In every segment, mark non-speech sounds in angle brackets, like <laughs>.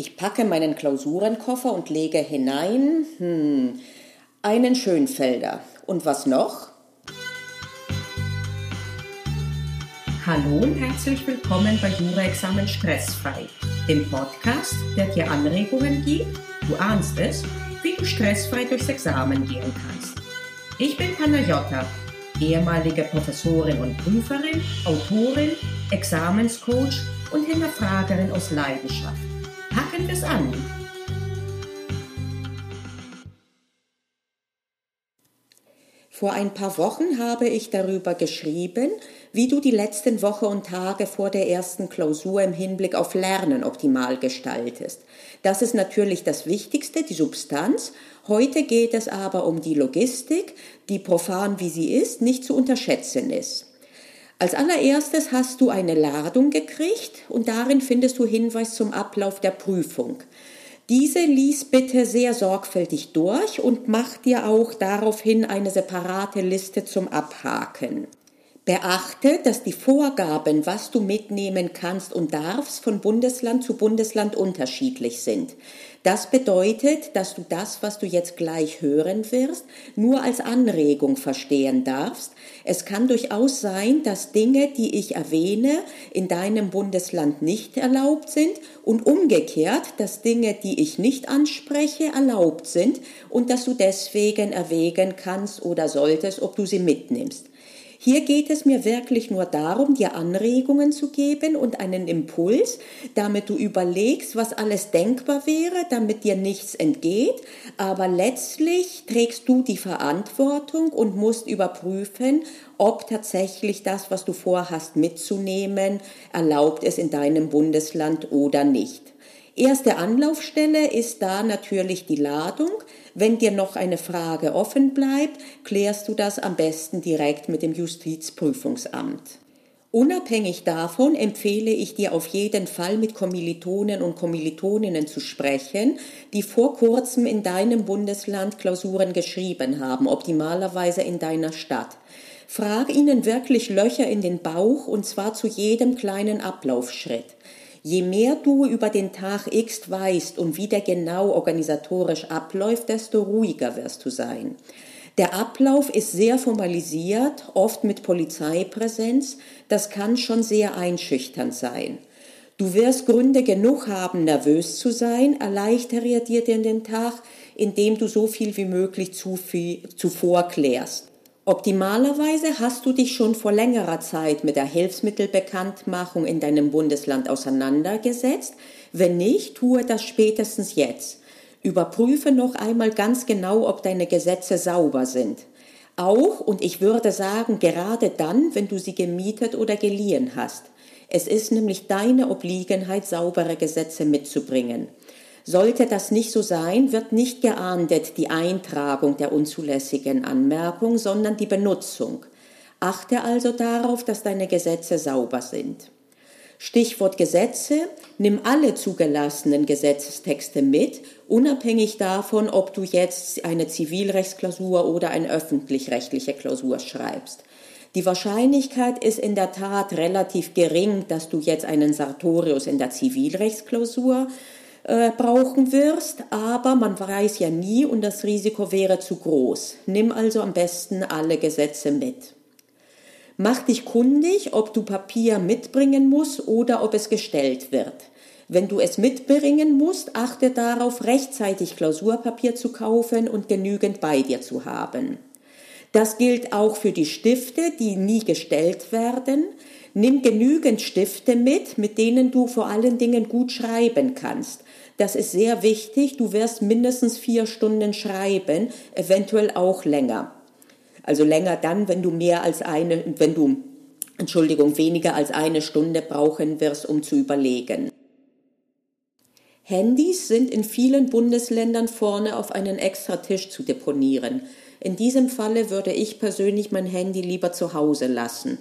Ich packe meinen Klausurenkoffer und lege hinein hm, einen Schönfelder. Und was noch? Hallo und herzlich willkommen bei Jura-Examen Stressfrei, dem Podcast, der dir Anregungen gibt, du ahnst es, wie du stressfrei durchs Examen gehen kannst. Ich bin Panayota, ehemalige Professorin und Prüferin, Autorin, Examenscoach und Hinterfragerin aus Leidenschaft. Packen wir es an! Vor ein paar Wochen habe ich darüber geschrieben, wie du die letzten Woche und Tage vor der ersten Klausur im Hinblick auf Lernen optimal gestaltest. Das ist natürlich das Wichtigste, die Substanz. Heute geht es aber um die Logistik, die profan wie sie ist, nicht zu unterschätzen ist. Als allererstes hast du eine Ladung gekriegt und darin findest du Hinweis zum Ablauf der Prüfung. Diese lies bitte sehr sorgfältig durch und mach dir auch daraufhin eine separate Liste zum Abhaken. Beachte, dass die Vorgaben, was du mitnehmen kannst und darfst, von Bundesland zu Bundesland unterschiedlich sind. Das bedeutet, dass du das, was du jetzt gleich hören wirst, nur als Anregung verstehen darfst. Es kann durchaus sein, dass Dinge, die ich erwähne, in deinem Bundesland nicht erlaubt sind und umgekehrt, dass Dinge, die ich nicht anspreche, erlaubt sind und dass du deswegen erwägen kannst oder solltest, ob du sie mitnimmst. Hier geht es mir wirklich nur darum, dir Anregungen zu geben und einen Impuls, damit du überlegst, was alles denkbar wäre, damit dir nichts entgeht. Aber letztlich trägst du die Verantwortung und musst überprüfen, ob tatsächlich das, was du vorhast mitzunehmen, erlaubt ist in deinem Bundesland oder nicht. Erste Anlaufstelle ist da natürlich die Ladung. Wenn dir noch eine Frage offen bleibt, klärst du das am besten direkt mit dem Justizprüfungsamt. Unabhängig davon empfehle ich dir auf jeden Fall mit Kommilitonen und Kommilitoninnen zu sprechen, die vor kurzem in deinem Bundesland Klausuren geschrieben haben, optimalerweise in deiner Stadt. Frag ihnen wirklich Löcher in den Bauch und zwar zu jedem kleinen Ablaufschritt. Je mehr du über den Tag X weißt und wie der genau organisatorisch abläuft, desto ruhiger wirst du sein. Der Ablauf ist sehr formalisiert, oft mit Polizeipräsenz. Das kann schon sehr einschüchternd sein. Du wirst Gründe genug haben, nervös zu sein, erleichtere dir den Tag, indem du so viel wie möglich zuvor klärst. Optimalerweise hast du dich schon vor längerer Zeit mit der Hilfsmittelbekanntmachung in deinem Bundesland auseinandergesetzt. Wenn nicht, tue das spätestens jetzt. Überprüfe noch einmal ganz genau, ob deine Gesetze sauber sind. Auch, und ich würde sagen, gerade dann, wenn du sie gemietet oder geliehen hast. Es ist nämlich deine Obliegenheit, saubere Gesetze mitzubringen. Sollte das nicht so sein, wird nicht geahndet die Eintragung der unzulässigen Anmerkung, sondern die Benutzung. Achte also darauf, dass deine Gesetze sauber sind. Stichwort Gesetze, nimm alle zugelassenen Gesetzestexte mit, unabhängig davon, ob du jetzt eine Zivilrechtsklausur oder eine öffentlich-rechtliche Klausur schreibst. Die Wahrscheinlichkeit ist in der Tat relativ gering, dass du jetzt einen Sartorius in der Zivilrechtsklausur äh, brauchen wirst, aber man weiß ja nie und das Risiko wäre zu groß. Nimm also am besten alle Gesetze mit. Mach dich kundig, ob du Papier mitbringen musst oder ob es gestellt wird. Wenn du es mitbringen musst, achte darauf, rechtzeitig Klausurpapier zu kaufen und genügend bei dir zu haben. Das gilt auch für die Stifte, die nie gestellt werden. Nimm genügend Stifte mit, mit denen du vor allen Dingen gut schreiben kannst. Das ist sehr wichtig. Du wirst mindestens vier Stunden schreiben, eventuell auch länger. Also länger dann, wenn du mehr als eine, wenn du, Entschuldigung, weniger als eine Stunde brauchen wirst, um zu überlegen. Handys sind in vielen Bundesländern vorne auf einen extra Tisch zu deponieren. In diesem Falle würde ich persönlich mein Handy lieber zu Hause lassen.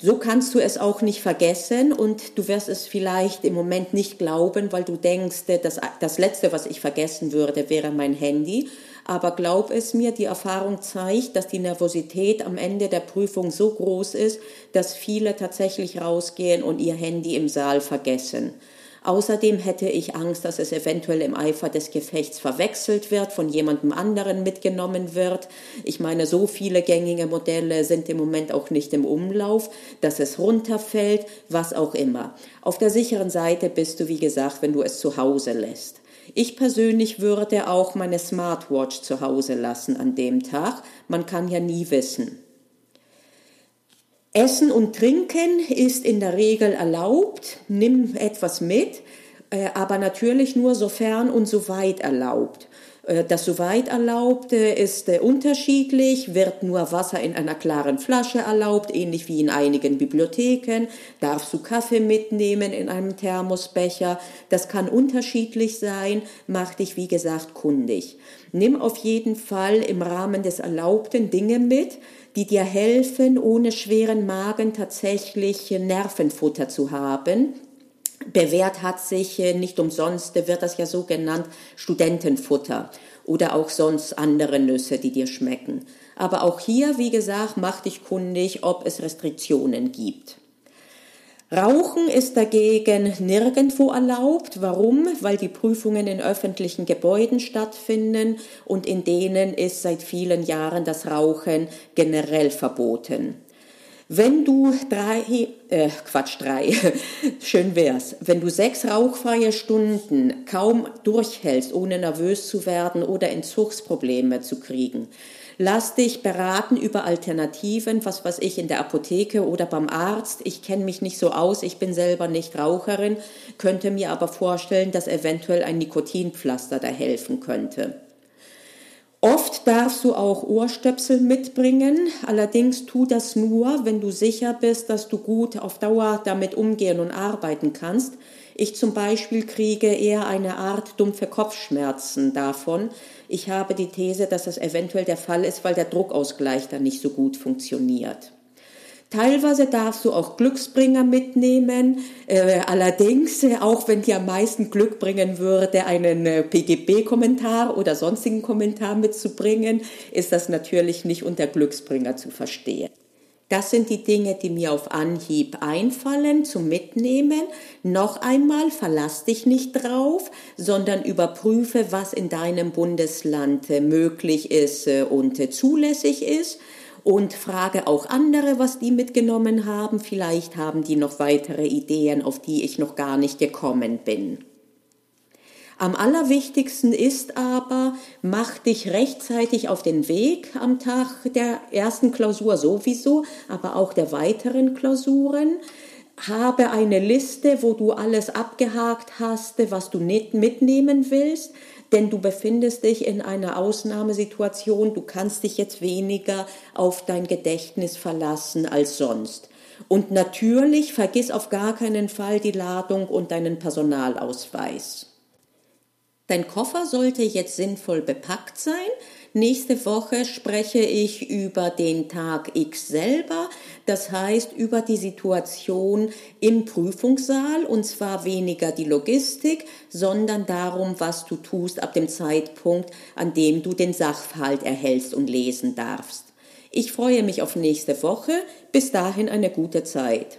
So kannst du es auch nicht vergessen und du wirst es vielleicht im Moment nicht glauben, weil du denkst, das, das Letzte, was ich vergessen würde, wäre mein Handy. Aber glaub es mir, die Erfahrung zeigt, dass die Nervosität am Ende der Prüfung so groß ist, dass viele tatsächlich rausgehen und ihr Handy im Saal vergessen. Außerdem hätte ich Angst, dass es eventuell im Eifer des Gefechts verwechselt wird, von jemandem anderen mitgenommen wird. Ich meine, so viele gängige Modelle sind im Moment auch nicht im Umlauf, dass es runterfällt, was auch immer. Auf der sicheren Seite bist du, wie gesagt, wenn du es zu Hause lässt. Ich persönlich würde auch meine Smartwatch zu Hause lassen an dem Tag. Man kann ja nie wissen. Essen und Trinken ist in der Regel erlaubt. Nimm etwas mit, äh, aber natürlich nur sofern und soweit erlaubt. Äh, das soweit Erlaubte ist äh, unterschiedlich, wird nur Wasser in einer klaren Flasche erlaubt, ähnlich wie in einigen Bibliotheken. Darfst du Kaffee mitnehmen in einem Thermosbecher? Das kann unterschiedlich sein, mach dich wie gesagt kundig. Nimm auf jeden Fall im Rahmen des Erlaubten Dinge mit, die dir helfen, ohne schweren Magen tatsächlich Nervenfutter zu haben. Bewährt hat sich äh, nicht umsonst, wird das ja so genannt, Studentenfutter oder auch sonst andere Nüsse, die dir schmecken. Aber auch hier, wie gesagt, mach dich kundig, ob es Restriktionen gibt. Rauchen ist dagegen nirgendwo erlaubt. Warum? Weil die Prüfungen in öffentlichen Gebäuden stattfinden und in denen ist seit vielen Jahren das Rauchen generell verboten. Wenn du drei, äh, Quatsch, drei, <laughs> schön wär's, wenn du sechs rauchfreie Stunden kaum durchhältst, ohne nervös zu werden oder Entzugsprobleme zu kriegen, Lass dich beraten über Alternativen, was weiß ich, in der Apotheke oder beim Arzt. Ich kenne mich nicht so aus, ich bin selber nicht Raucherin, könnte mir aber vorstellen, dass eventuell ein Nikotinpflaster da helfen könnte. Oft darfst du auch Ohrstöpsel mitbringen, allerdings tu das nur, wenn du sicher bist, dass du gut auf Dauer damit umgehen und arbeiten kannst. Ich zum Beispiel kriege eher eine Art dumpfe Kopfschmerzen davon, ich habe die These, dass das eventuell der Fall ist, weil der Druckausgleich dann nicht so gut funktioniert. Teilweise darfst du auch Glücksbringer mitnehmen. Äh, allerdings, äh, auch wenn dir am meisten Glück bringen würde, einen äh, PGB-Kommentar oder sonstigen Kommentar mitzubringen, ist das natürlich nicht unter Glücksbringer zu verstehen. Das sind die Dinge, die mir auf Anhieb einfallen zum Mitnehmen. Noch einmal, verlass dich nicht drauf, sondern überprüfe, was in deinem Bundesland äh, möglich ist äh, und äh, zulässig ist und frage auch andere, was die mitgenommen haben. Vielleicht haben die noch weitere Ideen, auf die ich noch gar nicht gekommen bin. Am allerwichtigsten ist aber, mach dich rechtzeitig auf den Weg am Tag der ersten Klausur sowieso, aber auch der weiteren Klausuren. Habe eine Liste, wo du alles abgehakt hast, was du nicht mitnehmen willst, denn du befindest dich in einer Ausnahmesituation, du kannst dich jetzt weniger auf dein Gedächtnis verlassen als sonst. Und natürlich vergiss auf gar keinen Fall die Ladung und deinen Personalausweis. Dein Koffer sollte jetzt sinnvoll bepackt sein. Nächste Woche spreche ich über den Tag X selber, das heißt über die Situation im Prüfungssaal und zwar weniger die Logistik, sondern darum, was du tust ab dem Zeitpunkt, an dem du den Sachverhalt erhältst und lesen darfst. Ich freue mich auf nächste Woche. Bis dahin eine gute Zeit.